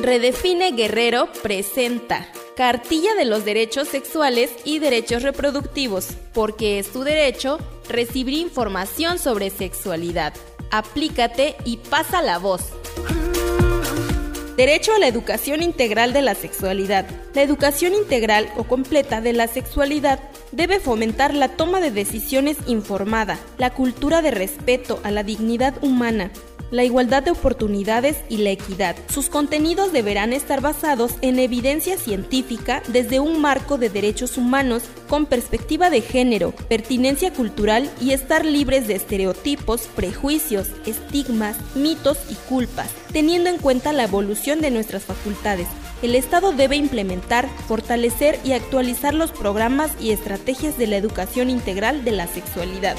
Redefine Guerrero presenta Cartilla de los Derechos Sexuales y Derechos Reproductivos, porque es tu derecho recibir información sobre sexualidad. Aplícate y pasa la voz. Derecho a la educación integral de la sexualidad. La educación integral o completa de la sexualidad debe fomentar la toma de decisiones informada, la cultura de respeto a la dignidad humana, la igualdad de oportunidades y la equidad. Sus contenidos deberán estar basados en evidencia científica desde un marco de derechos humanos con perspectiva de género, pertinencia cultural y estar libres de estereotipos, prejuicios, estigmas, mitos y culpas, teniendo en cuenta la evolución de nuestras facultades. El Estado debe implementar, fortalecer y actualizar los programas y estrategias de la educación integral de la sexualidad.